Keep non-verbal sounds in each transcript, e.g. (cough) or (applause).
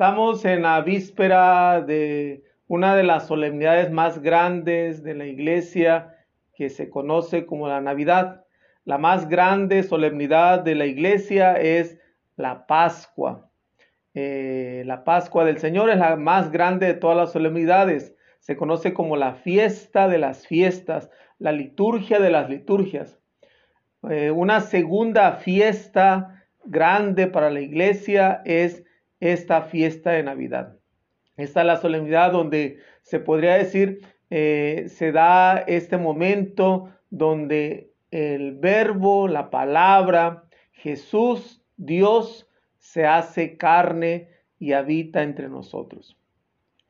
Estamos en la víspera de una de las solemnidades más grandes de la iglesia que se conoce como la Navidad. La más grande solemnidad de la iglesia es la Pascua. Eh, la Pascua del Señor es la más grande de todas las solemnidades. Se conoce como la fiesta de las fiestas, la liturgia de las liturgias. Eh, una segunda fiesta grande para la iglesia es esta fiesta de Navidad. Esta es la solemnidad donde se podría decir, eh, se da este momento donde el verbo, la palabra, Jesús, Dios, se hace carne y habita entre nosotros.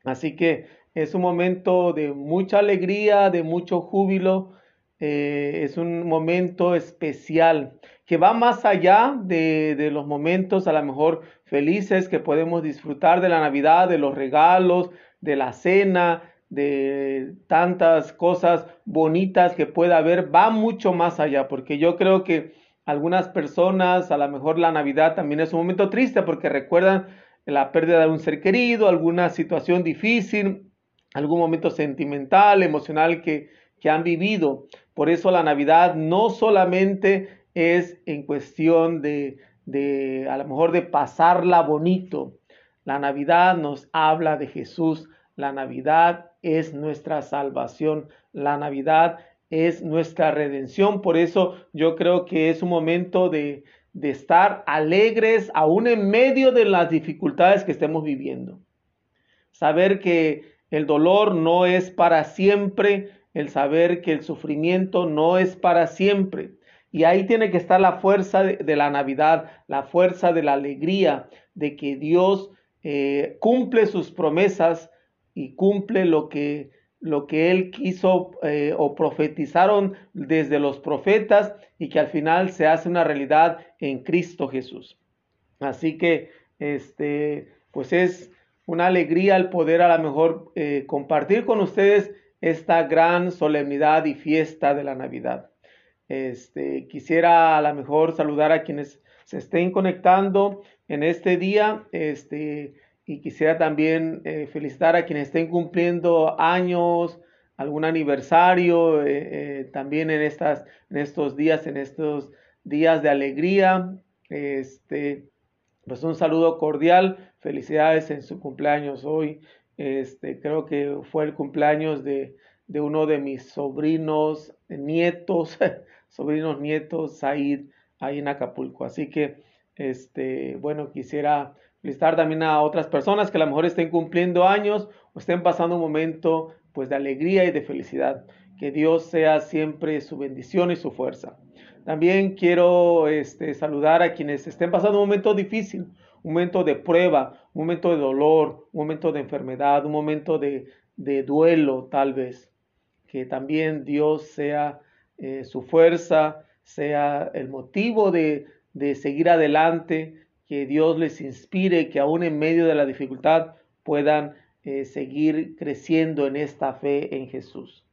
Así que es un momento de mucha alegría, de mucho júbilo, eh, es un momento especial que va más allá de, de, los momentos a lo mejor felices que podemos disfrutar de la Navidad, de los regalos, de la cena, de tantas cosas bonitas que pueda haber, va mucho más allá, porque yo creo que algunas personas, a lo mejor la Navidad también es un momento triste porque recuerdan la pérdida de un ser querido, alguna situación difícil, algún momento sentimental, emocional que, que han vivido. Por eso la Navidad no solamente es en cuestión de, de, a lo mejor de pasarla bonito. La Navidad nos habla de Jesús. La Navidad es nuestra salvación. La Navidad es nuestra redención. Por eso yo creo que es un momento de, de estar alegres aún en medio de las dificultades que estemos viviendo. Saber que el dolor no es para siempre, el saber que el sufrimiento no es para siempre. Y ahí tiene que estar la fuerza de, la Navidad, la fuerza de la alegría, de que Dios eh, cumple sus promesas y cumple lo que, lo que Él quiso eh, o profetizaron desde los profetas y que al final se hace una realidad en Cristo Jesús. Así que, este, pues es una alegría el poder a lo mejor eh, compartir con ustedes esta gran solemnidad y fiesta de la Navidad. Este, quisiera a lo mejor saludar a quienes se estén conectando en este día, este, y quisiera también eh, felicitar a quienes estén cumpliendo años, algún aniversario, eh, eh, también en, estas, en estos días, en estos días de alegría. Este, pues un saludo cordial, felicidades en su cumpleaños hoy. Este, creo que fue el cumpleaños de, uno de mis sobrinos, nietos, (laughs) sobrinos nietos, Said, ahí en Acapulco. Así que, este, bueno, quisiera felicitar también a otras personas que a lo mejor estén cumpliendo años o estén pasando un momento pues de alegría y de felicidad. Que Dios sea siempre su bendición y su fuerza. También quiero este, saludar a quienes estén pasando un momento difícil, un momento de prueba, un momento de dolor, un momento de enfermedad, un momento de, duelo tal vez. Que también Dios sea eh, su fuerza, sea el motivo de, seguir adelante, que Dios les inspire, que aún en medio de la dificultad puedan eh, seguir creciendo en esta fe en Jesús.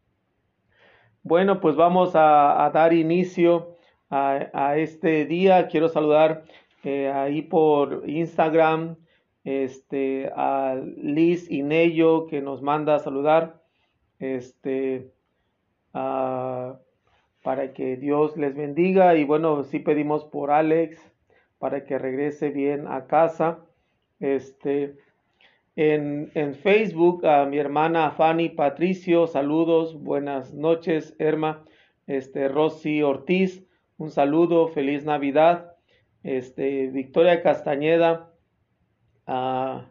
Bueno, pues vamos a, dar inicio a, a, este día. Quiero saludar eh, ahí por Instagram, este, a Liz Inello que nos manda a saludar, este, para que Dios les bendiga y bueno, sí pedimos por Alex para que regrese bien a casa, este, en, en Facebook a mi hermana Fanny Patricio, saludos, buenas noches, Herma, este, Rosy Ortiz, un saludo, feliz Navidad. Este, Victoria Castañeda, ah,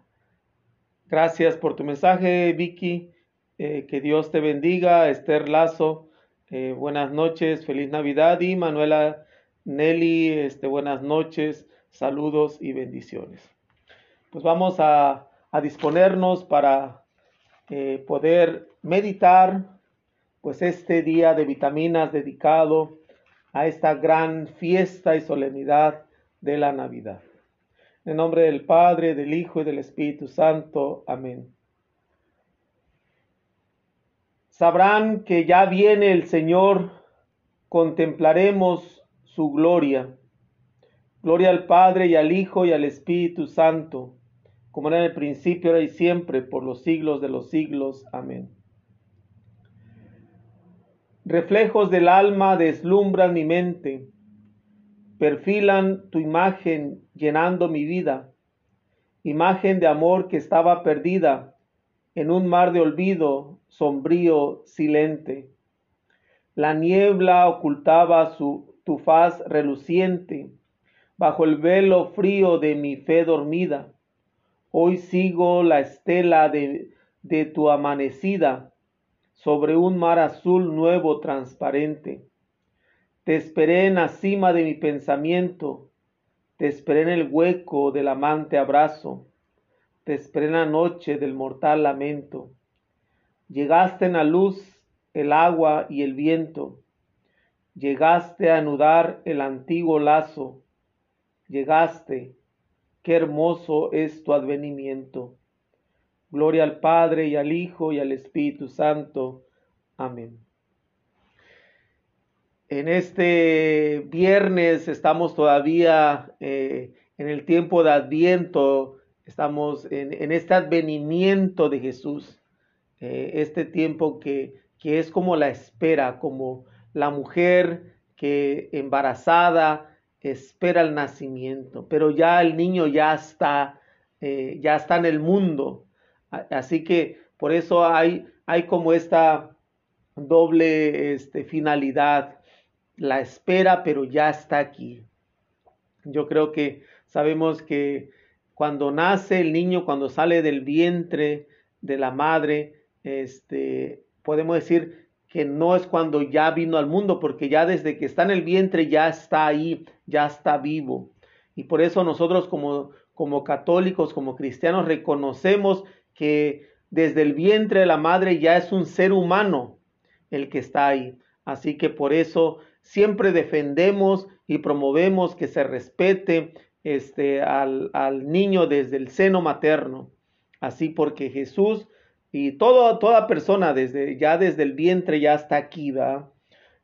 gracias por tu mensaje, Vicky. Eh, que Dios te bendiga. Esther Lazo, eh, buenas noches, feliz Navidad. Y Manuela Nelly, este, buenas noches, saludos y bendiciones. Pues vamos a, disponernos para eh, poder meditar, pues este día de vitaminas dedicado a esta gran fiesta y solemnidad de la Navidad. En nombre del Padre, del Hijo y del Espíritu Santo. Amén. Sabrán que ya viene el Señor, contemplaremos su gloria. Gloria al Padre y al Hijo y al Espíritu Santo, como era en el principio, ahora y siempre, por los siglos de los siglos. Amén. Reflejos del alma deslumbran mi mente, perfilan tu imagen llenando mi vida, imagen de amor que estaba perdida en un mar de olvido sombrío, silente. La niebla ocultaba su, tu faz reluciente bajo el velo frío de mi fe dormida. Hoy sigo la estela de, de tu amanecida sobre un mar azul nuevo transparente. Te esperé en la cima de mi pensamiento, te esperé en el hueco del amante abrazo, te noche del mortal lamento. Llegaste en la luz, el agua y el viento. Llegaste a anudar el antiguo lazo. Llegaste. Qué hermoso es tu advenimiento. Gloria al Padre y al Hijo y al Espíritu Santo. Amén. En este viernes estamos todavía eh, en el tiempo de Adviento, estamos en, en este advenimiento de Jesús. Eh, este tiempo que, que es como la espera, como la mujer que embarazada espera el nacimiento, pero ya el niño ya está, eh, ya está en el mundo. Así que por eso hay, hay como esta doble este, finalidad, la espera, pero ya está aquí. Yo creo que sabemos que cuando nace el niño, cuando sale del vientre de la madre, este, podemos decir que no es cuando ya vino al mundo, porque ya desde que está en el vientre ya está ahí, ya está vivo. Y por eso nosotros como, como católicos, como cristianos, reconocemos que desde el vientre de la madre ya es un ser humano el que está ahí. Así que por eso siempre defendemos y promovemos que se respete este, al, al niño desde el seno materno. Así porque Jesús y todo, toda persona, desde, ya desde el vientre, ya está aquí, ¿va?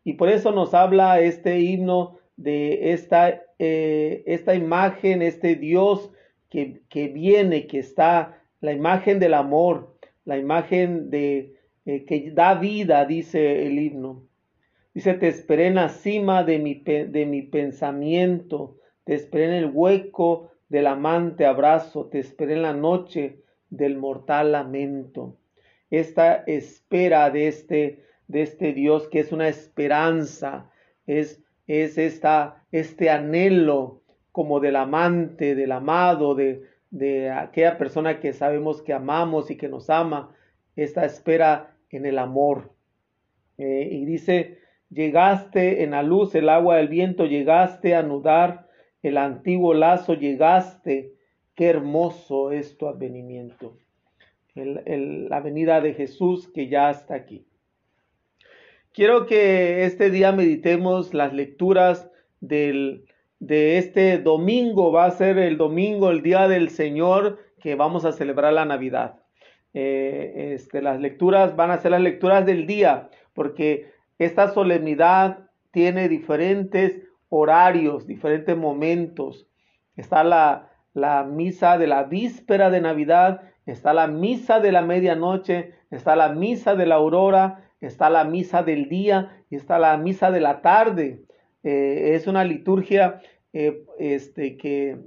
Y por eso nos habla este himno de esta, eh, esta imagen, este Dios que, que, viene, que está, la imagen del amor, la imagen de eh, que da vida, dice el himno. Dice, te esperé en la cima de mi, de mi pensamiento, te esperé en el hueco del amante abrazo, te esperé en la noche del mortal lamento. Esta espera de este, de este Dios que es una esperanza, es, es esta, este anhelo como del amante, del amado, de, de aquella persona que sabemos que amamos y que nos ama, esta espera en el amor. Eh, y dice, llegaste en la luz, el agua del viento, llegaste a anudar el antiguo lazo, llegaste, qué hermoso es tu advenimiento la venida de Jesús que ya está aquí. Quiero que este día meditemos las lecturas de este domingo. Va a ser el domingo, el día del Señor, que vamos a celebrar la Navidad. Eh, este, las lecturas van a ser las lecturas del día, porque esta solemnidad tiene diferentes horarios, diferentes momentos. Está la, la misa de la víspera de Navidad está la misa de la medianoche, está la misa de la aurora, está la misa del día y está la misa de la tarde. Eh, es una liturgia eh, este, que,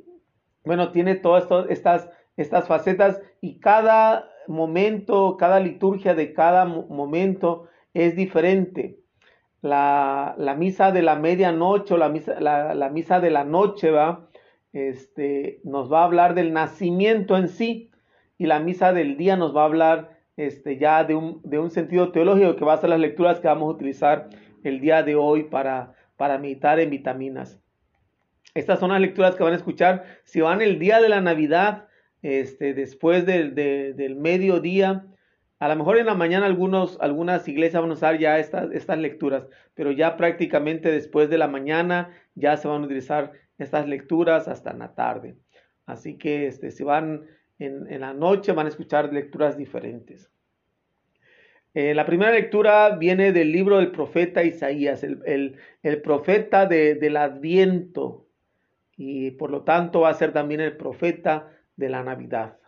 bueno, tiene todas estas, estas facetas y cada momento, cada liturgia de cada momento es diferente. La, la, misa de la medianoche o la misa, la, la misa de la noche va, este, nos va a hablar del nacimiento en sí y la misa del día nos va a hablar este, ya de un, de un sentido teológico que va a ser las lecturas que vamos a utilizar el día de hoy para, para meditar en vitaminas. Estas son las lecturas que van a escuchar. Si van el día de la Navidad, este, después del, del mediodía, a lo mejor en la mañana algunos, algunas iglesias van a usar ya estas, estas lecturas, pero ya prácticamente después de la mañana ya se van a utilizar estas lecturas hasta la tarde. Así que este, si van en, la noche van a escuchar lecturas diferentes. Eh, la primera lectura viene del libro del profeta Isaías, el, profeta del Adviento, y por lo tanto va a ser también el profeta de la Navidad.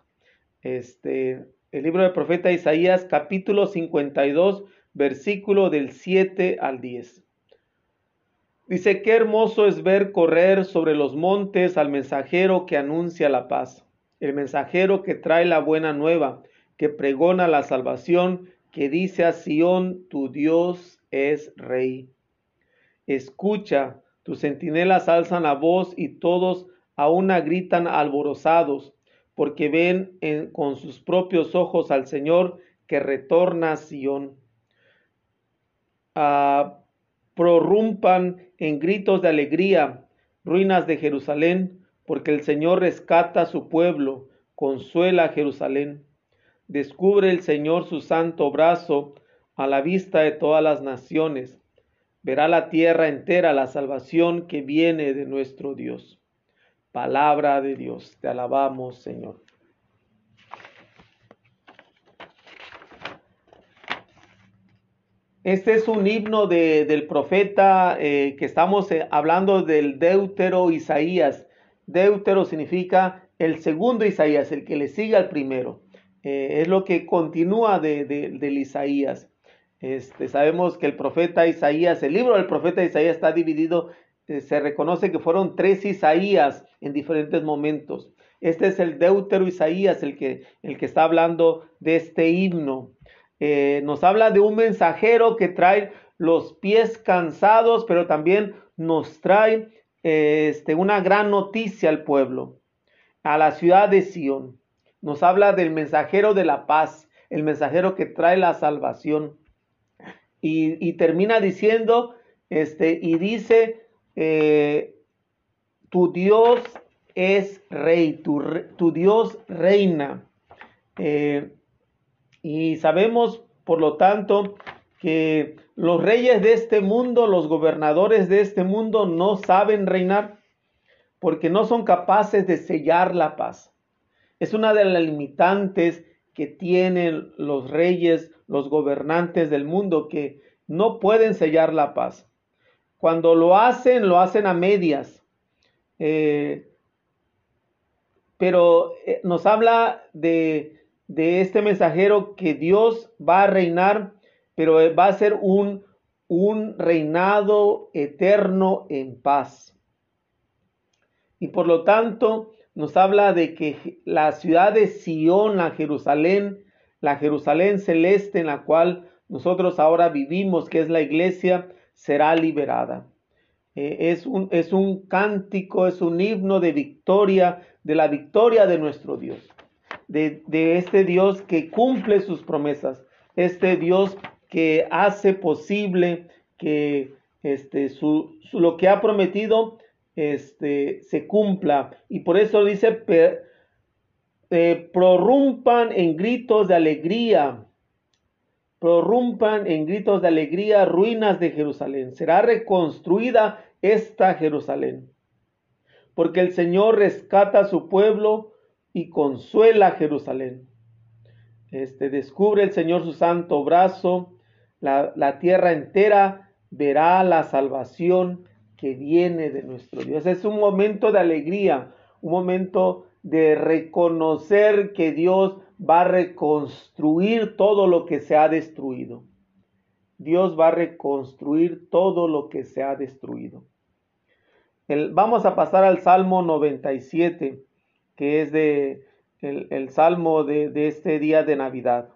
Este, el libro del profeta Isaías, capítulo 52, versículo del 7 al 10. Dice, qué hermoso es ver correr sobre los montes al mensajero que anuncia la paz, el mensajero que trae la buena nueva, que pregona la salvación, que dice a Sión, tu Dios es rey. Escucha, tus centinelas alzan la voz y todos a una gritan alborozados, porque ven con sus propios ojos al Señor que retorna a Sión. Ah, prorrumpan en gritos de alegría, ruinas de Jerusalén, porque el Señor rescata a su pueblo, consuela a Jerusalén. Descubre el Señor su santo brazo a la vista de todas las naciones. Verá la tierra entera la salvación que viene de nuestro Dios. Palabra de Dios, te alabamos, Señor. Este es un himno del profeta eh, que estamos eh, hablando del Deutero Isaías. Deutero significa el segundo Isaías, el que le sigue al primero. Eh, es lo que continúa de, del Isaías. Este, sabemos que el profeta Isaías, el libro del profeta Isaías está dividido, se reconoce que fueron tres Isaías en diferentes momentos. Este es el Deutero Isaías, el que, el que está hablando de este himno. Eh, nos habla de un mensajero que trae los pies cansados, pero también nos trae este, una gran noticia al pueblo, a la ciudad de Sión. Nos habla del mensajero de la paz, el mensajero que trae la salvación. Y, termina diciendo, este, y dice, eh, tu Dios es rey, tu, Dios reina. Eh, y sabemos, por lo tanto, que los reyes de este mundo, los gobernadores de este mundo no saben reinar porque no son capaces de sellar la paz. Es una de las limitantes que tienen los reyes, los gobernantes del mundo, que no pueden sellar la paz. Cuando lo hacen, lo hacen a medias. Eh, pero eh, nos habla de de este mensajero que Dios va a reinar, pero va a ser un, un reinado eterno en paz. Y por lo tanto nos habla de que la ciudad de Sión, la Jerusalén, la Jerusalén celeste en la cual nosotros ahora vivimos, que es la iglesia, será liberada. Eh, es, un, es un cántico, es un himno de victoria, de la victoria de nuestro Dios de, este Dios que cumple sus promesas, este Dios que hace posible que este, su, lo que ha prometido este, se cumpla. Y por eso dice, eh, prorrumpan en gritos de alegría, prorrumpan en gritos de alegría ruinas de Jerusalén. Será reconstruida esta Jerusalén. Porque el Señor rescata a su pueblo y consuela a Jerusalén. Este, descubre el Señor su santo brazo, la, la tierra entera verá la salvación que viene de nuestro Dios. Es un momento de alegría, un momento de reconocer que Dios va a reconstruir todo lo que se ha destruido. Dios va a reconstruir todo lo que se ha destruido. Vamos a pasar al Salmo 97 que es de el, salmo de, de este día de Navidad.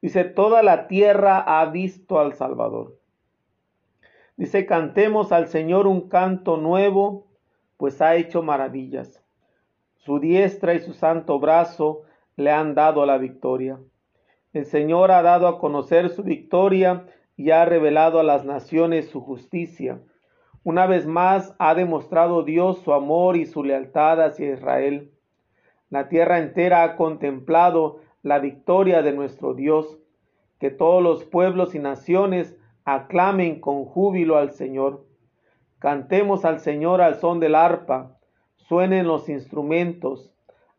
Dice, toda la tierra ha visto al Salvador. Dice, cantemos al Señor un canto nuevo, pues ha hecho maravillas. Su diestra y su santo brazo le han dado la victoria. El Señor ha dado a conocer su victoria y ha revelado a las naciones su justicia. Una vez más ha demostrado Dios su amor y su lealtad hacia Israel. La tierra entera ha contemplado la victoria de nuestro Dios. Que todos los pueblos y naciones aclamen con júbilo al Señor. Cantemos al Señor al son del arpa, suenen los instrumentos,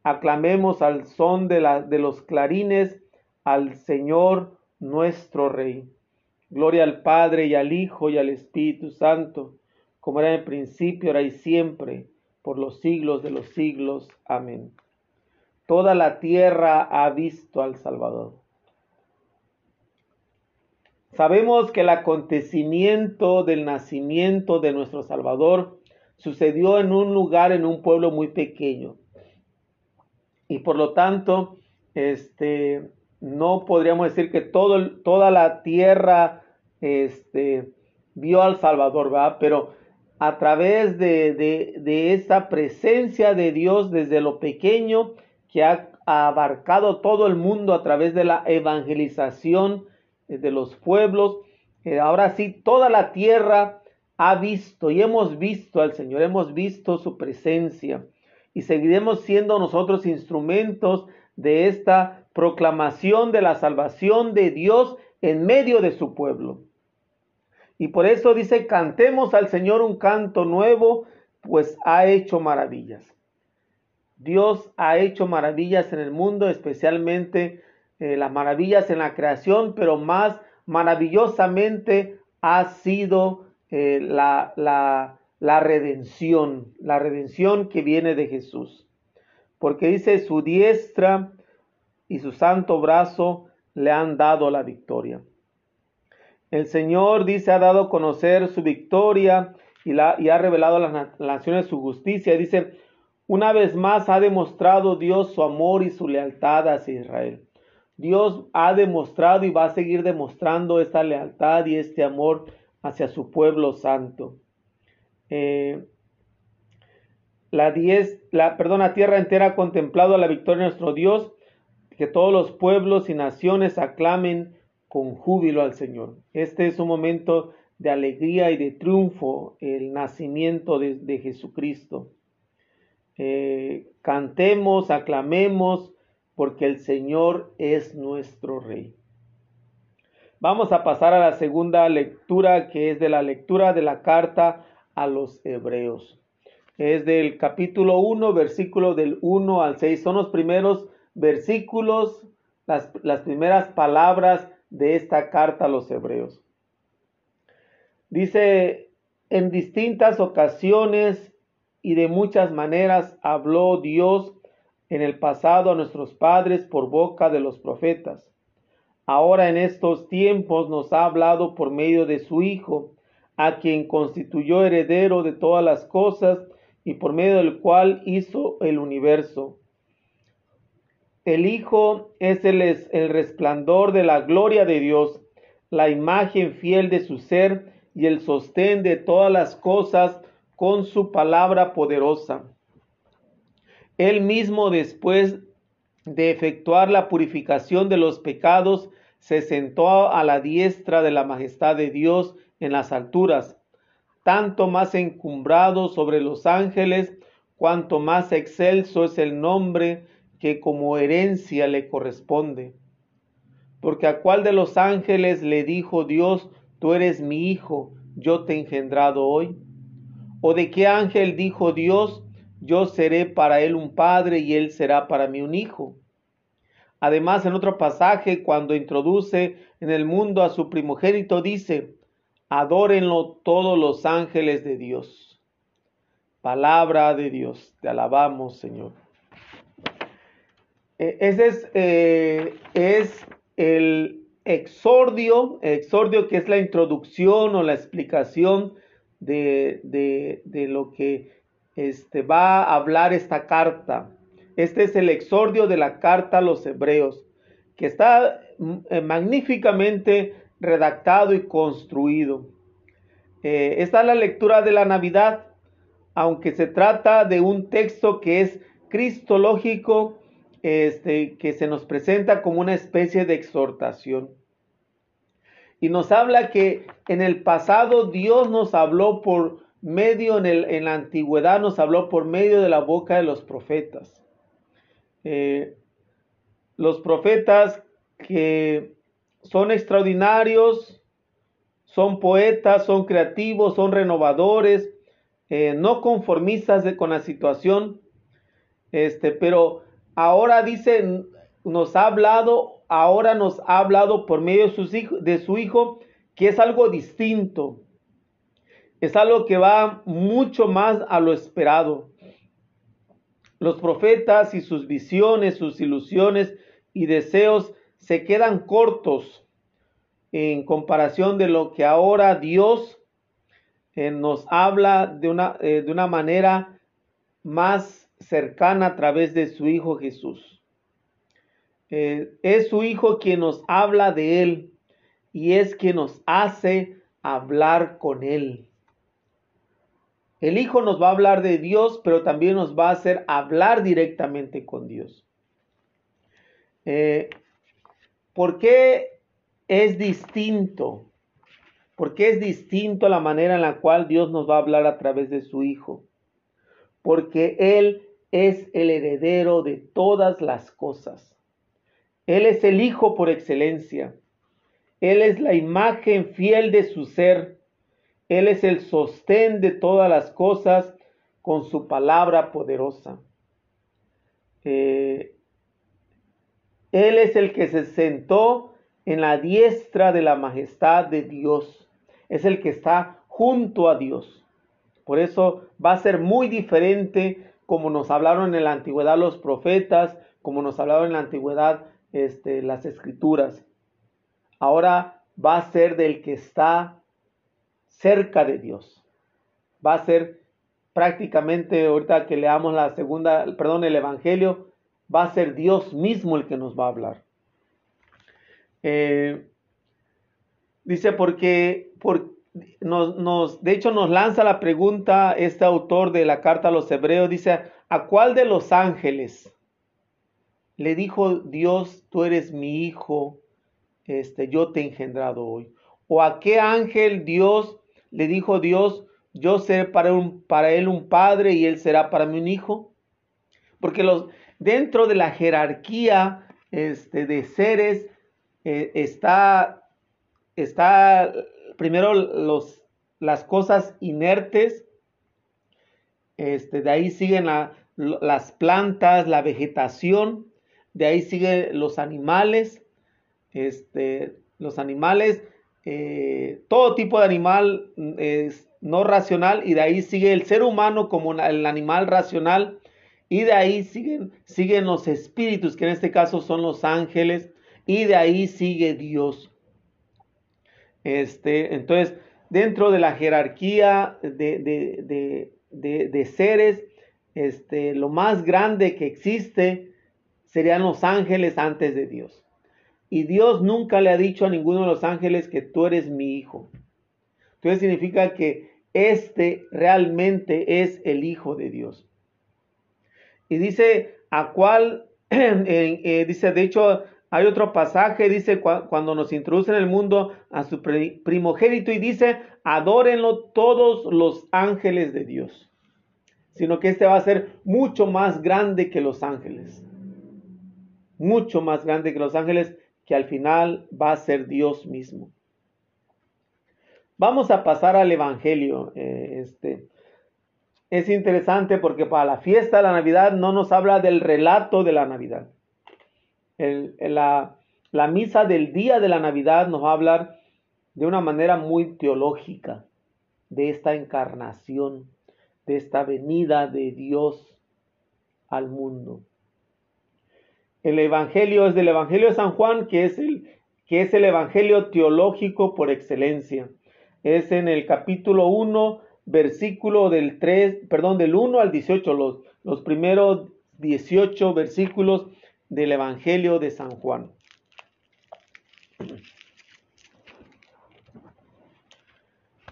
aclamemos al son de, la, de los clarines al Señor nuestro Rey. Gloria al Padre y al Hijo y al Espíritu Santo, como era en el principio, ahora y siempre, por los siglos de los siglos. Amén. toda la tierra ha visto al Salvador. Sabemos que el acontecimiento del nacimiento de nuestro Salvador sucedió en un lugar, en un pueblo muy pequeño. Y por lo tanto, este, no podríamos decir que todo, toda la tierra este, vio al Salvador, ¿verdad? Pero a través de, de, esa presencia de Dios desde lo pequeño que ha abarcado todo el mundo a través de la evangelización de los pueblos, eh, ahora sí, toda la tierra ha visto y hemos visto al Señor, hemos visto su presencia y seguiremos siendo nosotros instrumentos de esta proclamación de la salvación de Dios en medio de su pueblo. Y por eso dice, cantemos al Señor un canto nuevo, pues ha hecho maravillas. Dios ha hecho maravillas en el mundo, especialmente eh, las maravillas en la creación, pero más maravillosamente ha sido eh, la, la, la redención, la redención que viene de Jesús. Porque dice, su diestra y su santo brazo le han dado la victoria. El Señor dice, ha dado a conocer su victoria y, y ha revelado a las naciones su justicia. Dice, una vez más ha demostrado Dios su amor y su lealtad hacia Israel. Dios ha demostrado y va a seguir demostrando esta lealtad y este amor hacia su pueblo santo. Eh, la, diez, la, perdón, tierra entera ha contemplado la victoria de nuestro Dios, que todos los pueblos y naciones aclamen con júbilo al Señor. Este es un momento de alegría y de triunfo, el nacimiento de, Jesucristo. Eh, cantemos, aclamemos, porque el Señor es nuestro Rey. Vamos a pasar a la segunda lectura, que es de la lectura de la carta a los hebreos. Es del capítulo 1, versículo del 1 al 6. Son los primeros versículos, las, las primeras palabras de esta carta a los hebreos. Dice, en distintas ocasiones y de muchas maneras habló Dios en el pasado a nuestros padres por boca de los profetas. Ahora en estos tiempos nos ha hablado por medio de su Hijo, a quien constituyó heredero de todas las cosas y por medio del cual hizo el universo el Hijo es el, resplandor de la gloria de Dios, la imagen fiel de su ser y el sostén de todas las cosas con su palabra poderosa. Él mismo después de efectuar la purificación de los pecados, se sentó a la diestra de la majestad de Dios en las alturas, tanto más encumbrado sobre los ángeles, cuanto más excelso es el nombre que como herencia le corresponde. Porque a cuál de los ángeles le dijo Dios, tú eres mi hijo, yo te he engendrado hoy? ¿O de qué ángel dijo Dios, yo seré para él un padre y él será para mí un hijo? Además, en otro pasaje, cuando introduce en el mundo a su primogénito, dice, adórenlo todos los ángeles de Dios. Palabra de Dios, te alabamos, Señor. E, ese es, eh, es el exordio, exordio que es la introducción o la explicación de, lo que este, va a hablar esta carta. Este es el exordio de la carta a los hebreos, que está mm, eh, magníficamente redactado y construido. Eh, esta es la lectura de la Navidad, aunque se trata de un texto que es cristológico este, que se nos presenta como una especie de exhortación. Y nos habla que en el pasado Dios nos habló por medio, en, el, en la antigüedad nos habló por medio de la boca de los profetas. Eh, los profetas que son extraordinarios, son poetas, son creativos, son renovadores, eh, no conformistas con la situación, este, pero ahora dice, nos ha hablado, ahora nos ha hablado por medio de, sus de su Hijo, que es algo distinto. Es algo que va mucho más a lo esperado. Los profetas y sus visiones, sus ilusiones y deseos se quedan cortos en comparación de lo que ahora Dios eh, nos habla de una, eh, de una manera más cercana a través de su Hijo Jesús. Eh, es su Hijo quien nos habla de Él y es quien nos hace hablar con Él. El Hijo nos va a hablar de Dios, pero también nos va a hacer hablar directamente con Dios. ¿Por qué es distinto? ¿Por qué es distinto la manera en la cual Dios nos va a hablar a través de su Hijo? Porque Él es el heredero de todas las cosas. Él es el Hijo por excelencia. Él es la imagen fiel de su ser. Él es el sostén de todas las cosas con su palabra poderosa. Eh, él es el que se sentó en la diestra de la majestad de Dios. Es el que está junto a Dios. Por eso va a ser muy diferente como nos hablaron en la antigüedad los profetas, como nos hablaron en la antigüedad este, las escrituras. Ahora va a ser del que está cerca de Dios. Va a ser prácticamente, ahorita que leamos la segunda, perdón, el Evangelio, va a ser Dios mismo el que nos va a hablar. Eh, dice, porque, por, nos, nos, de hecho nos lanza la pregunta este autor de la carta a los hebreos, dice, ¿a cuál de los ángeles le dijo Dios, tú eres mi hijo, este, yo te he engendrado hoy? ¿O a qué ángel Dios le dijo Dios, yo seré para, un, para él un padre y él será para mí un hijo? Porque los, dentro de la jerarquía este, de seres eh, está, está primero los, las cosas inertes, este, de ahí siguen las plantas, la vegetación, de ahí siguen los animales, este, los animales, eh, todo tipo de animal es no racional y de ahí sigue el ser humano como el animal racional y de ahí siguen, siguen los espíritus, que en este caso son los ángeles, y de ahí sigue Dios. Este, entonces, dentro de la jerarquía de, de, seres, este, lo más grande que existe serían los ángeles antes de Dios. Y Dios nunca le ha dicho a ninguno de los ángeles que tú eres mi hijo. Entonces significa que este realmente es el hijo de Dios. Y dice, ¿a cuál? (clears throat) Eh, dice, de hecho, hay otro pasaje, dice, cuando nos introduce en el mundo a su primogénito y dice, adórenlo todos los ángeles de Dios. Sino que este va a ser mucho más grande que los ángeles. Mucho más grande que los ángeles, que al final va a ser Dios mismo. Vamos a pasar al Evangelio. Eh, este, es interesante porque para la fiesta de la Navidad no nos habla del relato de la Navidad. la, misa del día de la Navidad nos va a hablar de una manera muy teológica de esta encarnación, de esta venida de Dios al mundo. El Evangelio es del Evangelio de San Juan, que es el, que es el Evangelio teológico por excelencia. Es en el capítulo 1, versículo del 3, perdón, del 1 al 18, los, los primeros 18 versículos del Evangelio de San Juan.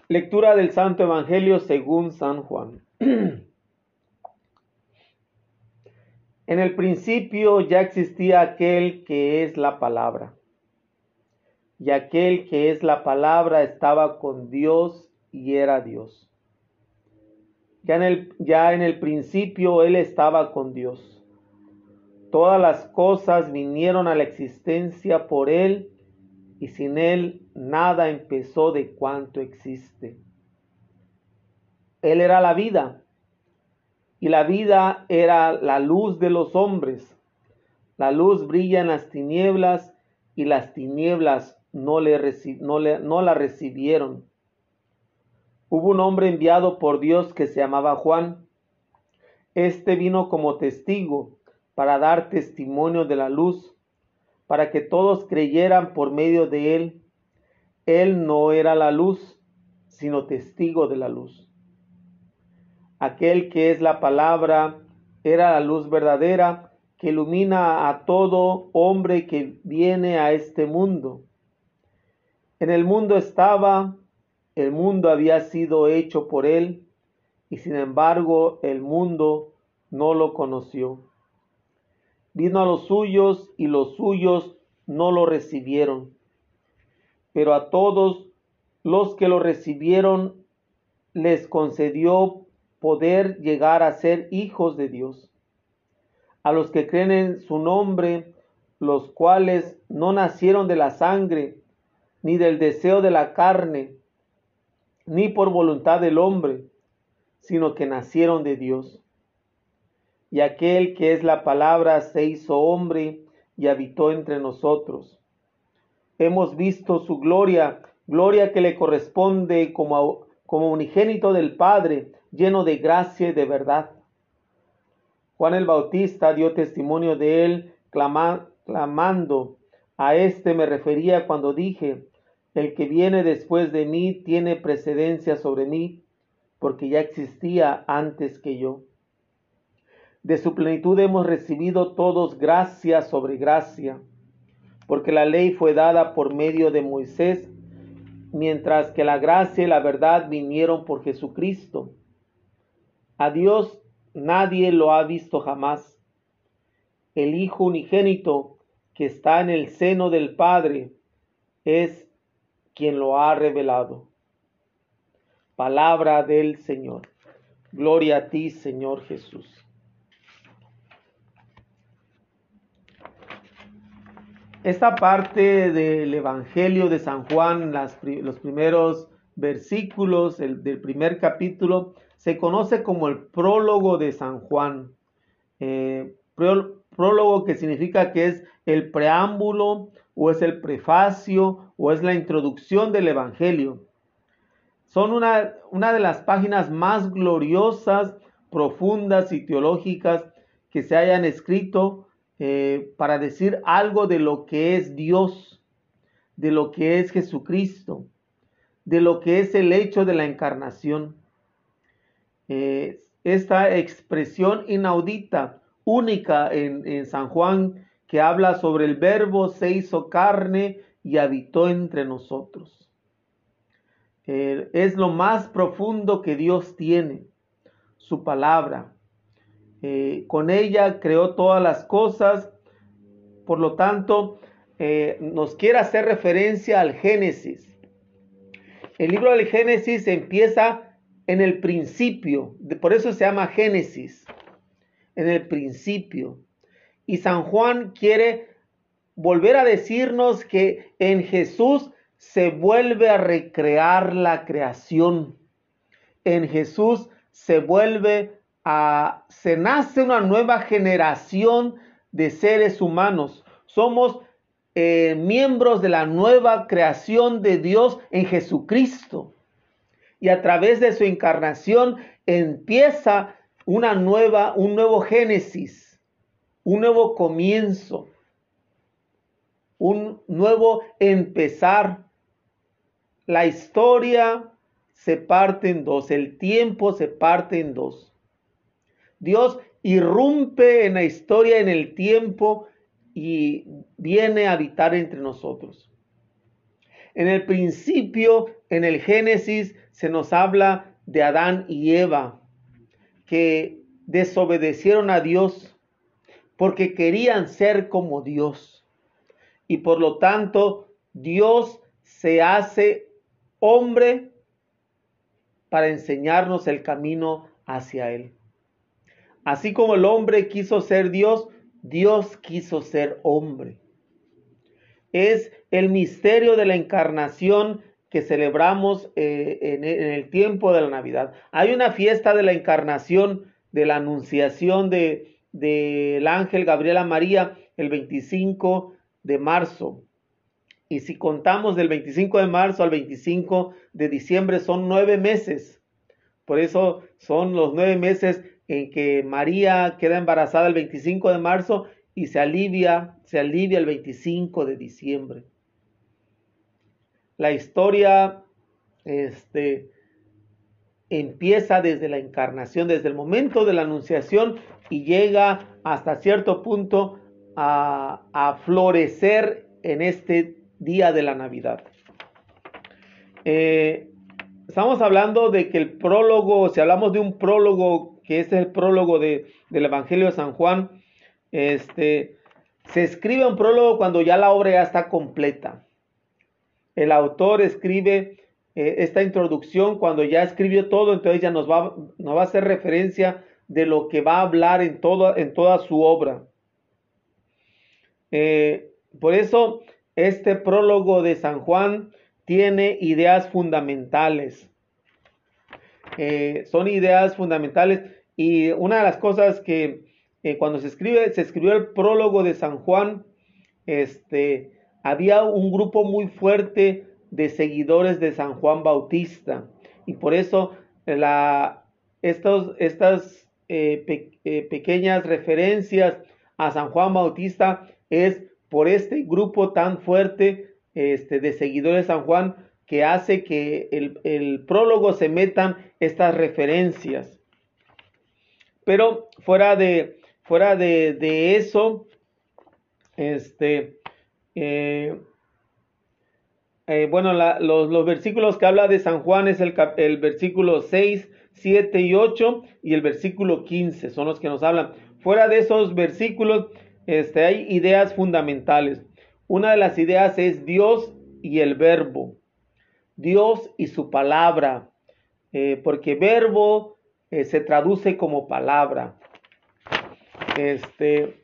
Lectura del Santo Evangelio según San Juan. En el principio ya existía aquel que es la palabra. Y aquel que es la palabra estaba con Dios y era Dios. Ya en, el, ya en el principio Él estaba con Dios. Todas las cosas vinieron a la existencia por Él y sin Él nada empezó de cuanto existe. Él era la vida y la vida era la luz de los hombres. La luz brilla en las tinieblas y las tinieblas no, le no, le, no la recibieron. Hubo un hombre enviado por Dios que se llamaba Juan. Este vino como testigo para dar testimonio de la luz, para que todos creyeran por medio de él. Él no era la luz, sino testigo de la luz. Aquel que es la palabra era la luz verdadera que ilumina a todo hombre que viene a este mundo. En el mundo estaba, el mundo había sido hecho por él, y sin embargo el mundo no lo conoció. Vino a los suyos y los suyos no lo recibieron. Pero a todos los que lo recibieron les concedió poder llegar a ser hijos de Dios. A los que creen en su nombre, los cuales no nacieron de la sangre, ni del deseo de la carne, ni por voluntad del hombre, sino que nacieron de Dios y aquel que es la palabra se hizo hombre y habitó entre nosotros. Hemos visto su gloria, gloria que le corresponde como, como unigénito del Padre, lleno de gracia y de verdad. Juan el Bautista dio testimonio de él, clamando, a este me refería cuando dije, el que viene después de mí tiene precedencia sobre mí, porque ya existía antes que yo. De su plenitud hemos recibido todos gracia sobre gracia, porque la ley fue dada por medio de Moisés, mientras que la gracia y la verdad vinieron por Jesucristo. A Dios nadie lo ha visto jamás. El Hijo unigénito que está en el seno del Padre es quien lo ha revelado. Palabra del Señor. Gloria a ti, Señor Jesús. Esta parte del Evangelio de San Juan, los primeros versículos del primer capítulo, se conoce como el prólogo de San Juan. Eh, prólogo que significa que es el preámbulo o es el prefacio o es la introducción del Evangelio. Son una, una de las páginas más gloriosas, profundas y teológicas que se hayan escrito eh, para decir algo de lo que es Dios, de lo que es Jesucristo, de lo que es el hecho de la encarnación. Eh, esta expresión inaudita, única en, San Juan, que habla sobre el verbo se hizo carne y habitó entre nosotros. Eh, es lo más profundo que Dios tiene, su palabra. Eh, con ella creó todas las cosas, por lo tanto, eh, nos quiere hacer referencia al Génesis. El libro del Génesis empieza en el principio, por eso se llama Génesis, en el principio. Y San Juan quiere volver a decirnos que en Jesús se vuelve a recrear la creación. En Jesús se vuelve se nace una nueva generación de seres humanos. Somos eh, miembros de la nueva creación de Dios en Jesucristo. Y a través de su encarnación empieza una nueva, un nuevo génesis, un nuevo comienzo, un nuevo empezar. La historia se parte en dos, el tiempo se parte en dos. Dios irrumpe en la historia, en el tiempo y viene a habitar entre nosotros. En el principio, en el Génesis, se nos habla de Adán y Eva, que desobedecieron a Dios porque querían ser como Dios. Y por lo tanto, Dios se hace hombre para enseñarnos el camino hacia Él. Así como el hombre quiso ser Dios, Dios quiso ser hombre. Es el misterio de la encarnación que celebramos eh, en, el tiempo de la Navidad. Hay una fiesta de la encarnación, de la anunciación del de, ángel Gabriela María el 25 de marzo. Y si contamos del 25 de marzo al 25 de diciembre, son nueve meses. Por eso son los nueve meses en que María queda embarazada el 25 de marzo y se alivia, se alivia el 25 de diciembre. La historia este, empieza desde la encarnación, desde el momento de la anunciación y llega hasta cierto punto a, florecer en este día de la Navidad. Eh, estamos hablando de que el prólogo, si hablamos de un prólogo, que es el prólogo de, del Evangelio de San Juan, este, se escribe un prólogo cuando ya la obra ya está completa. El autor escribe eh, esta introducción cuando ya escribió todo, entonces ya nos va, nos va a hacer referencia de lo que va a hablar en, en toda su obra. Eh, por eso este prólogo de San Juan tiene ideas fundamentales. Eh, son ideas fundamentales y una de las cosas que cuando se escribe, se escribió el prólogo de San Juan, este, había un grupo muy fuerte de seguidores de San Juan Bautista. Y por eso estas eh, eh, pequeñas referencias a San Juan Bautista es por este grupo tan fuerte este, de seguidores de San Juan que hace que el, el prólogo se metan estas referencias. Pero fuera de, fuera de, de eso, este, eh, eh, bueno, los, versículos que habla de San Juan es el, el, versículo 6, 7 y 8 y el versículo 15, son los que nos hablan. Fuera de esos versículos este, hay ideas fundamentales. Una de las ideas es Dios y el verbo, Dios y su palabra, eh, porque verbo eh, se traduce como palabra. Este,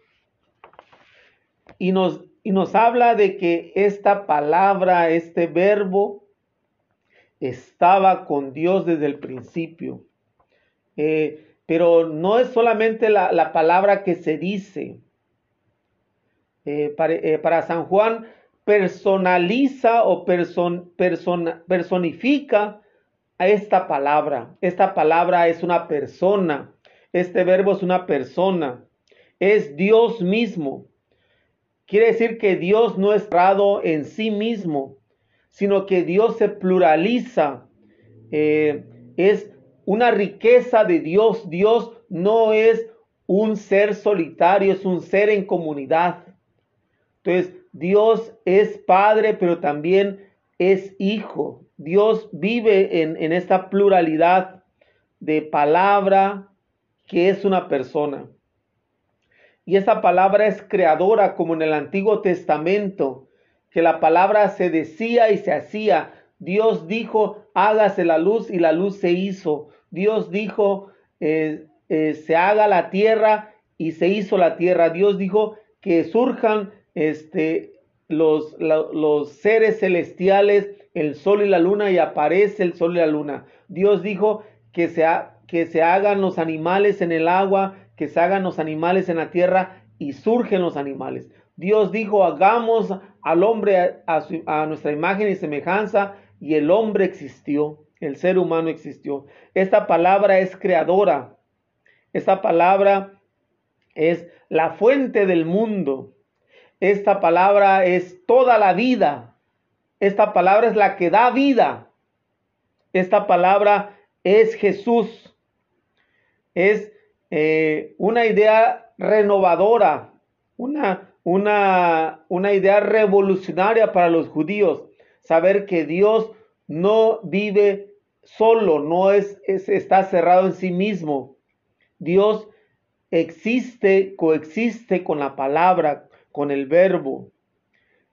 y nos, habla de que esta palabra, este verbo, estaba con Dios desde el principio. Eh, pero no es solamente la, palabra que se dice. Eh, eh, para, San Juan personaliza o personifica a esta palabra. Esta palabra es una persona. Este verbo es una persona. Es Dios mismo. Quiere decir que Dios no es cerrado en sí mismo, sino que Dios se pluraliza. Eh, es una riqueza de Dios. Dios no es un ser solitario, es un ser en comunidad. Entonces, Dios es Padre, pero también es Hijo. Dios vive en, en esta pluralidad de palabra que es una persona. Y esa palabra es creadora como en el Antiguo Testamento, que la palabra se decía y se hacía. Dios dijo, hágase la luz y la luz se hizo. Dios dijo, eh, eh, se haga la tierra y se hizo la tierra. Dios dijo que surjan este, los, los seres celestiales, el sol y la luna, y aparece el sol y la luna. Dios dijo que se, que se hagan los animales en el agua que se hagan los animales en la tierra y surgen los animales. Dios dijo, hagamos al hombre a, nuestra imagen y semejanza y el hombre existió, el ser humano existió. Esta palabra es creadora. Esta palabra es la fuente del mundo. Esta palabra es toda la vida. Esta palabra es la que da vida. Esta palabra es Jesús. Es eh, una idea renovadora, una, una, una idea revolucionaria para los judíos, saber que Dios no vive solo, no es, está cerrado en sí mismo. Dios existe, coexiste con la palabra, con el verbo.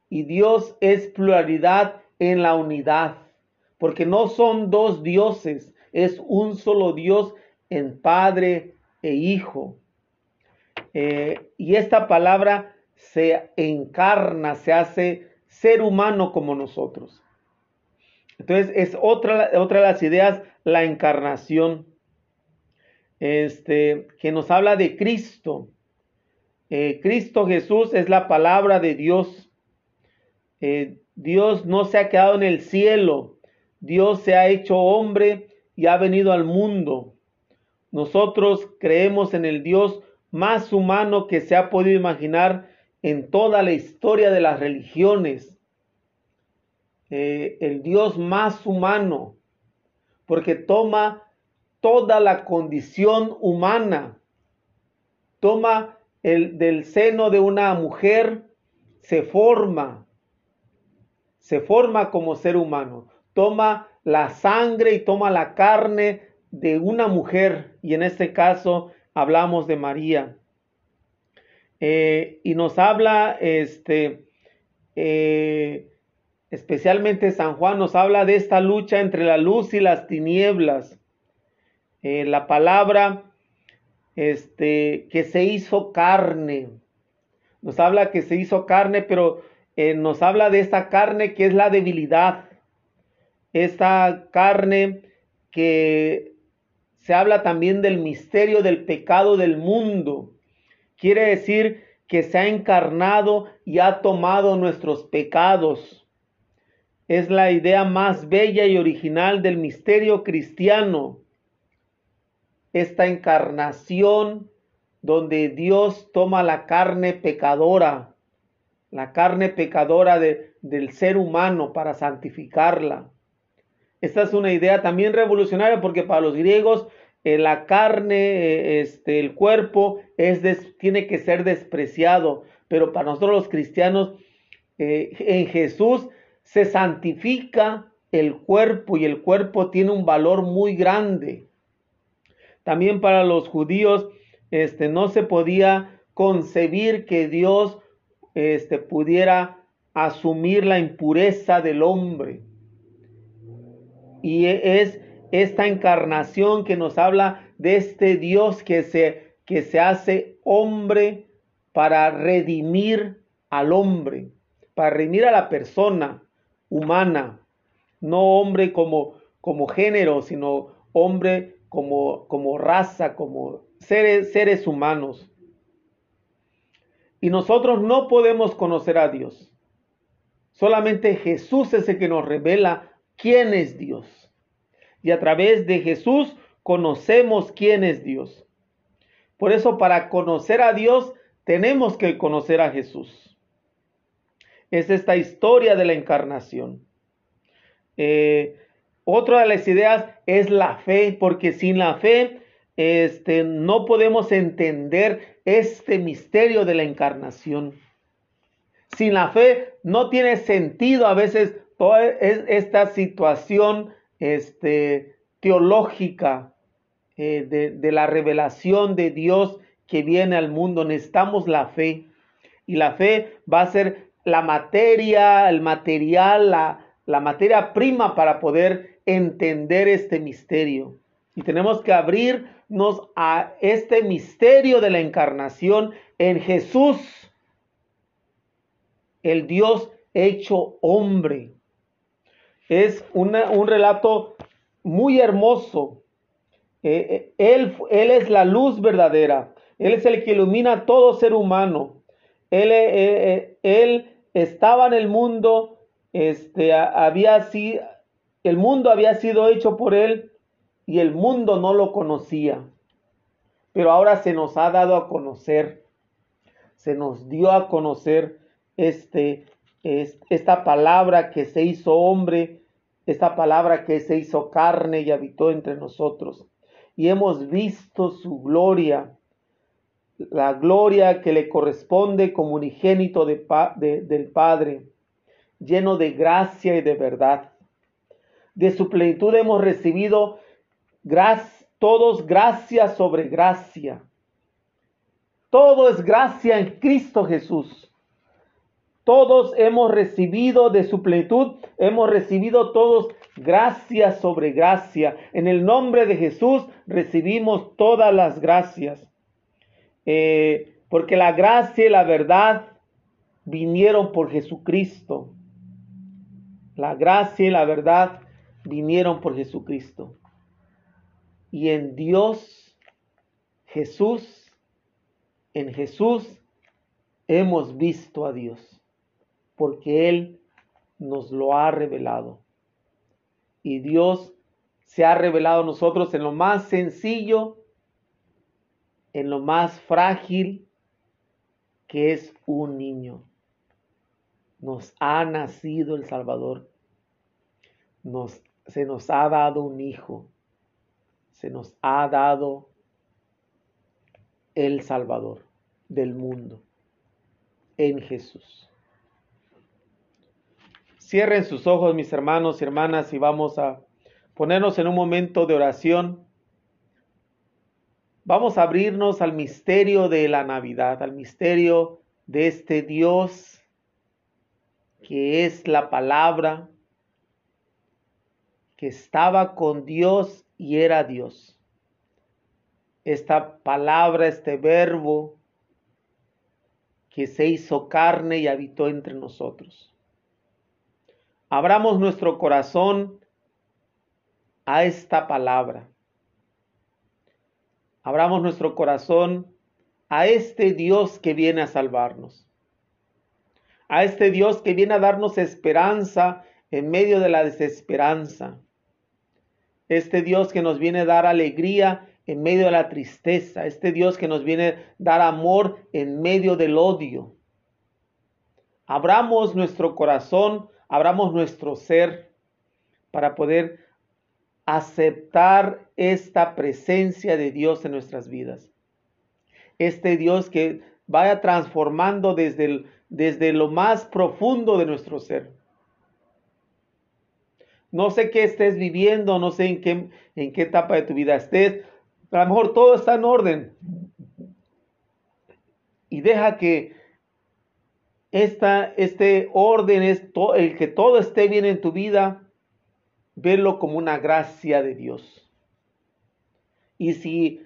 Y Dios es pluralidad en la unidad, porque no son dos dioses, es un solo Dios en Padre, e hijo. Eh, y esta palabra se encarna, se hace ser humano como nosotros. Entonces es otra, otra de las ideas, la encarnación, este, que nos habla de Cristo. Eh, Cristo Jesús es la palabra de Dios. Eh, Dios no se ha quedado en el cielo. Dios se ha hecho hombre y ha venido al mundo Nosotros creemos en el Dios más humano que se ha podido imaginar en toda la historia de las religiones. Eh, el Dios más humano, porque toma toda la condición humana, toma el del seno de una mujer, se forma, se forma como ser humano, toma la sangre y toma la carne de una mujer, y en este caso hablamos de María. Eh, y nos habla, este, eh, especialmente San Juan, nos habla de esta lucha entre la luz y las tinieblas. Eh, la palabra este, que se hizo carne. Nos habla que se hizo carne, pero nos habla de esta carne que es la debilidad. Esta carne que se habla también del misterio del pecado del mundo. Quiere decir que se ha encarnado y ha tomado nuestros pecados. Es la idea más bella y original del misterio cristiano. Esta encarnación donde Dios toma la carne pecadora, la carne pecadora del ser humano para santificarla. Esta es una idea también revolucionaria porque para los griegos eh, la carne, eh, este, el cuerpo es tiene que ser despreciado, pero para nosotros los cristianos eh, en Jesús se santifica el cuerpo y el cuerpo tiene un valor muy grande. También para los judíos este, no se podía concebir que Dios este, pudiera asumir la impureza del hombre. Y es esta encarnación que nos habla de este Dios que se, que se hace hombre para redimir al hombre, para redimir a la persona humana, no hombre como, como género, sino hombre como, como raza, como seres, seres humanos. Y nosotros no podemos conocer a Dios. Solamente Jesús es el que nos revela quién es Dios. Y a través de Jesús conocemos quién es Dios. Por eso para conocer a Dios tenemos que conocer a Jesús. Es esta historia de la encarnación. Eh, otra de las ideas es la fe, porque sin la fe este, no podemos entender este misterio de la encarnación. Sin la fe no tiene sentido a veces toda esta situación este, teológica eh, de, la revelación de Dios que viene al mundo. Necesitamos la fe. Y la fe va a ser la materia, el material, la, la materia prima para poder entender este misterio. Y tenemos que abrirnos a este misterio de la encarnación en Jesús, el Dios hecho hombre. Es un relato muy hermoso. Eh, eh, él, él, es la luz verdadera. Él es el que ilumina a todo ser humano. Él, eh, él estaba en el mundo, este, había sido, el mundo había sido hecho por él y el mundo no lo conocía. Pero ahora se nos ha dado a conocer, se nos dio a conocer este, esta palabra que se hizo hombre, esta palabra que se hizo carne y habitó entre nosotros. Y hemos visto su gloria, la gloria que le corresponde como unigénito de, del Padre, lleno de gracia y de verdad. De su plenitud hemos recibido todos gracia sobre gracia. Todo es gracia en Cristo Jesús. Todos hemos recibido de su plenitud, hemos recibido todos gracia sobre gracia. En el nombre de Jesús recibimos todas las gracias. Eh, porque la gracia y la verdad vinieron por Jesucristo. La gracia y la verdad vinieron por Jesucristo. Y en Dios, Jesús, en Jesús hemos visto a Dios porque Él nos lo ha revelado. Y Dios se ha revelado a nosotros en lo más sencillo en lo más frágil que es un niño. Nos ha nacido el Salvador. Nos, se nos ha dado un hijo. Se nos ha dado el Salvador del mundo en Jesús. Cierren sus ojos, mis hermanos y hermanas, y vamos a ponernos en un momento de oración. Vamos a abrirnos al misterio de la Navidad, al misterio de este Dios que es la palabra, que estaba con Dios y era Dios. Esta palabra, este verbo que se hizo carne y habitó entre nosotros. Abramos nuestro corazón a esta palabra. Abramos nuestro corazón a este Dios que viene a salvarnos. A este Dios que viene a darnos esperanza en medio de la desesperanza. Este Dios que nos viene a dar alegría en medio de la tristeza. Este Dios que nos viene a dar amor en medio del odio. Abramos nuestro corazón, abramos nuestro ser para poder aceptar esta presencia de Dios en nuestras vidas. Este Dios que vaya transformando desde, desde lo más profundo de nuestro ser. No sé qué estés viviendo, no sé en qué, en qué etapa de tu vida estés. A lo mejor todo está en orden. Y deja que esta, este orden, es el que todo esté bien en tu vida, verlo como una gracia de Dios. Y si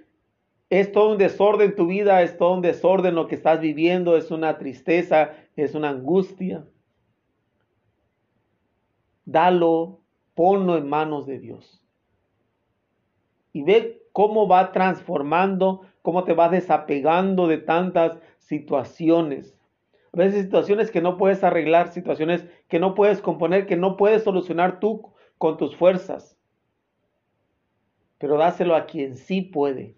es todo un desorden tu vida, es todo un desorden lo que estás viviendo, es una tristeza, es una angustia, dalo, ponlo en manos de Dios. Y ve cómo va transformando, cómo te vas desapegando de tantas situaciones. A veces situaciones que no puedes arreglar, situaciones que no puedes componer, que no puedes solucionar tú con tus fuerzas, pero dáselo a quien sí puede.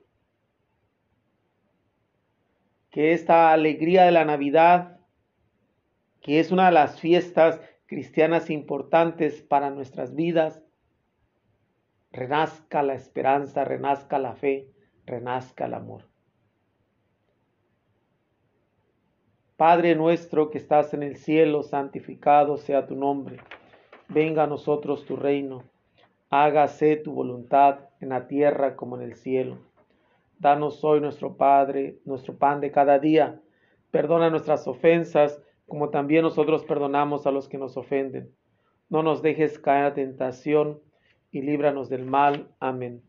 Que esta alegría de la Navidad, que es una de las fiestas cristianas importantes para nuestras vidas, renazca la esperanza, renazca la fe, renazca el amor. Padre nuestro que estás en el cielo, santificado sea tu nombre venga a nosotros tu reino, hágase tu voluntad en la tierra como en el cielo. Danos hoy nuestro Padre, nuestro pan de cada día. Perdona nuestras ofensas, como también nosotros perdonamos a los que nos ofenden. No nos dejes caer a tentación y líbranos del mal. Amén.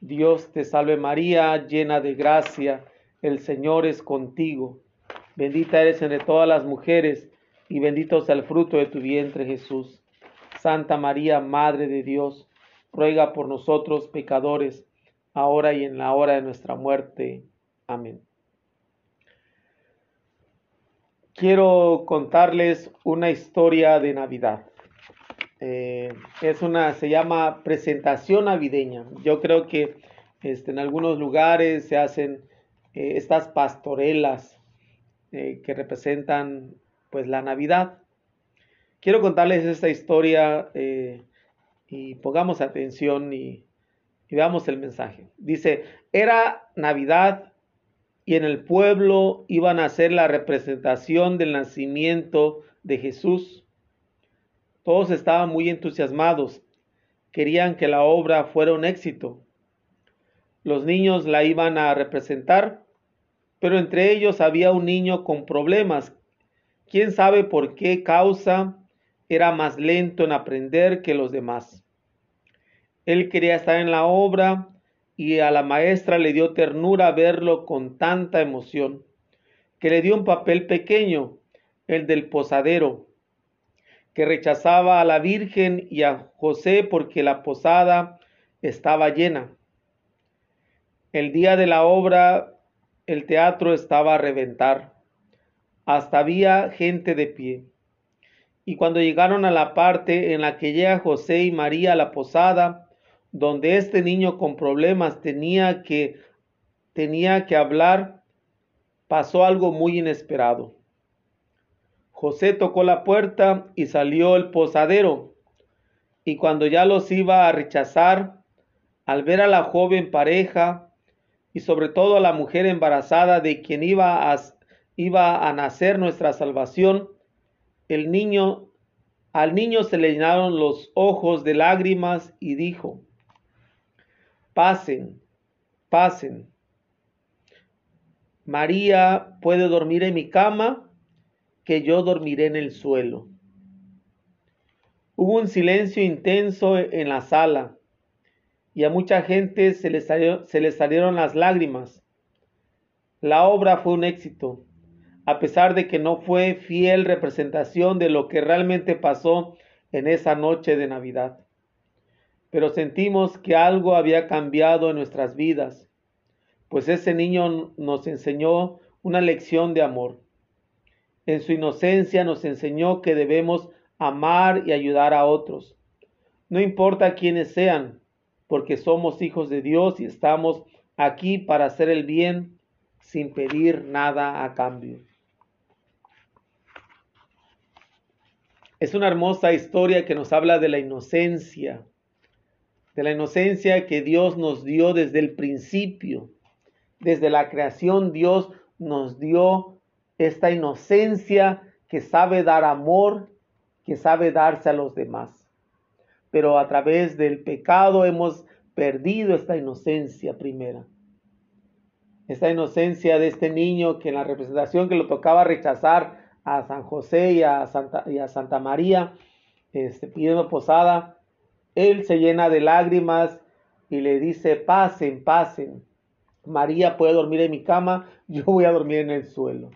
Dios te salve María, llena de gracia, el Señor es contigo. Bendita eres entre todas las mujeres y bendito sea el fruto de tu vientre Jesús. Santa María, Madre de Dios, ruega por nosotros pecadores, ahora y en la hora de nuestra muerte. Amén. Quiero contarles una historia de Navidad. Eh, es una, se llama presentación navideña. Yo creo que este, en algunos lugares se hacen eh, estas pastorelas eh, que representan pues la Navidad. Quiero contarles esta historia y pongamos atención y, y veamos el mensaje. Dice, era Navidad y en el pueblo iban a hacer la representación del nacimiento de Jesús. Todos estaban muy entusiasmados, querían que la obra fuera un éxito. Los niños la iban a representar, pero entre ellos había un niño con problemas quién sabe por qué causa era más lento en aprender que los demás. Él quería estar en la obra y a la maestra le dio ternura verlo con tanta emoción, que le dio un papel pequeño, el del posadero, que rechazaba a la Virgen y a José porque la posada estaba llena. El día de la obra el teatro estaba a reventar hasta había gente de pie. Y cuando llegaron a la parte en la que llega José y María a la posada, donde este niño con problemas tenía que tenía que hablar, pasó algo muy inesperado. José tocó la puerta y salió el posadero. Y cuando ya los iba a rechazar, al ver a la joven pareja y sobre todo a la mujer embarazada de quien iba a, iba a nacer nuestra salvación, el niño, al niño se le llenaron los ojos de lágrimas y dijo, pasen, pasen. María puede dormir en mi cama que yo dormiré en el suelo. Hubo un silencio intenso en la sala y a mucha gente se le, salieron las lágrimas. La obra fue un éxito, a pesar de que no fue fiel representación de lo que realmente pasó en esa noche de Navidad. Pero sentimos que algo había cambiado en nuestras vidas, pues ese niño nos enseñó una lección de amor en su inocencia nos enseñó que debemos amar y ayudar a otros. No importa quiénes sean, porque somos hijos de Dios y estamos aquí para hacer el bien sin pedir nada a cambio. Es una hermosa historia que nos habla de la inocencia, de la inocencia que Dios nos dio desde el principio. Desde la creación Dios nos dio esta inocencia que sabe dar amor, que sabe darse a los demás. Pero a través del pecado hemos perdido esta inocencia primera. Esta inocencia de este niño que en la representación que lo tocaba rechazar a San José y a Santa, y a Santa María, este, pidiendo posada, él se llena de lágrimas y le dice, pasen, pasen. María puede dormir en mi cama, (laughs) yo voy a dormir en el suelo.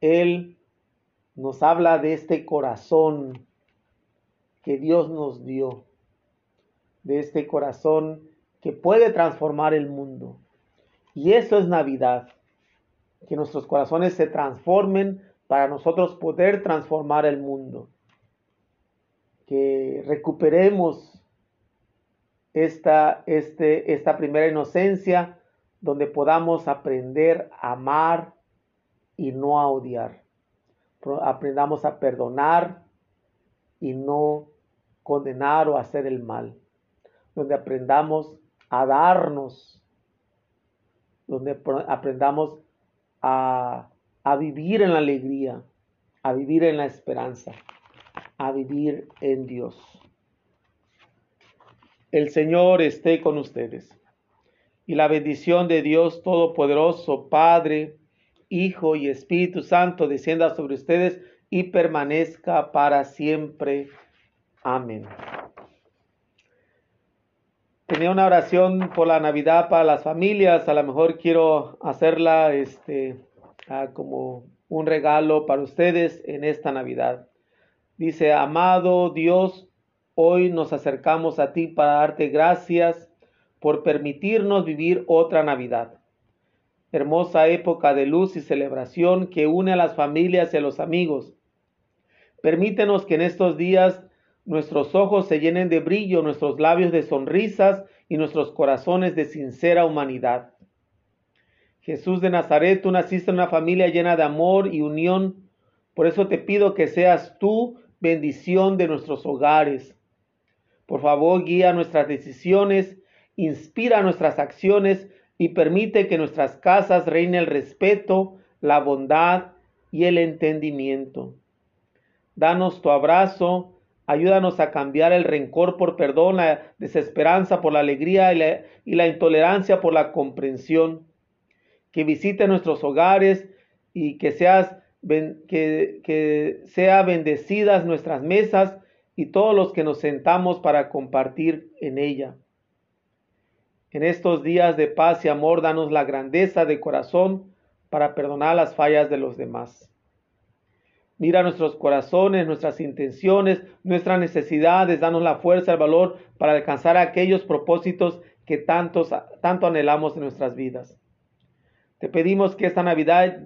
Él nos habla de este corazón que Dios nos dio, de este corazón que puede transformar el mundo. Y eso es Navidad, que nuestros corazones se transformen para nosotros poder transformar el mundo, que recuperemos esta, este, esta primera inocencia donde podamos aprender a amar, y no a odiar. Aprendamos a perdonar y no condenar o hacer el mal. Donde aprendamos a darnos. Donde aprendamos a, a vivir en la alegría, a vivir en la esperanza, a vivir en Dios. El Señor esté con ustedes. Y la bendición de Dios Todopoderoso, Padre, Hijo y Espíritu Santo descienda sobre ustedes y permanezca para siempre. Amén. Tenía una oración por la Navidad para las familias, a lo mejor quiero hacerla este, ah, como un regalo para ustedes en esta Navidad. Dice, amado Dios, hoy nos acercamos a ti para darte gracias por permitirnos vivir otra Navidad hermosa época de luz y celebración que une a las familias y a los amigos. Permítenos que en estos días nuestros ojos se llenen de brillo, nuestros labios de sonrisas y nuestros corazones de sincera humanidad. Jesús de Nazaret, tú naciste en una familia llena de amor y unión. Por eso te pido que seas tú bendición de nuestros hogares. Por favor, guía nuestras decisiones, inspira nuestras acciones y permite que en nuestras casas reine el respeto, la bondad y el entendimiento. Danos tu abrazo, ayúdanos a cambiar el rencor por perdón, la desesperanza por la alegría y la, intolerancia por la comprensión. Que visite nuestros hogares y que, seas, que, que sea bendecidas nuestras mesas y todos los que nos sentamos para compartir en ella. En estos días de paz y amor, danos la grandeza de corazón para perdonar las fallas de los demás. Mira nuestros corazones, nuestras intenciones, nuestras necesidades, danos la fuerza, el valor para alcanzar aquellos propósitos que tanto anhelamos en nuestras vidas. Te pedimos que esta Navidad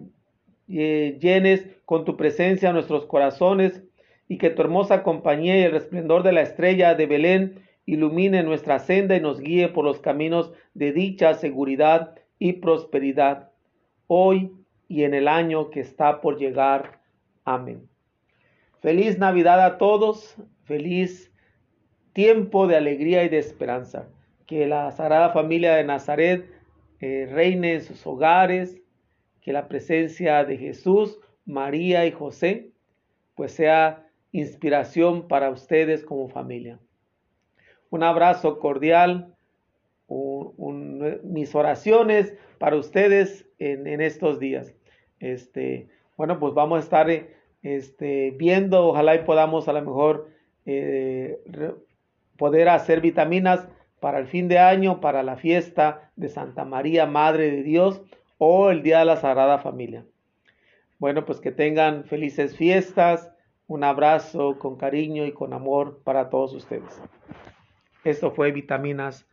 eh, llenes con tu presencia nuestros corazones y que tu hermosa compañía y el resplandor de la estrella de Belén ilumine nuestra senda y nos guíe por los caminos de dicha, seguridad y prosperidad, hoy y en el año que está por llegar. Amén. Feliz Navidad a todos, feliz tiempo de alegría y de esperanza. Que la Sagrada Familia de Nazaret eh, reine en sus hogares, que la presencia de Jesús, María y José, pues sea inspiración para ustedes como familia. Un abrazo cordial, mis oraciones para ustedes en, estos días. Este, bueno, pues vamos a estar este, viendo, ojalá y podamos a lo mejor eh, poder hacer vitaminas para el fin de año, para la fiesta de Santa María, Madre de Dios, o el Día de la Sagrada Familia. Bueno, pues que tengan felices fiestas, un abrazo con cariño y con amor para todos ustedes. Esto fue Vitaminas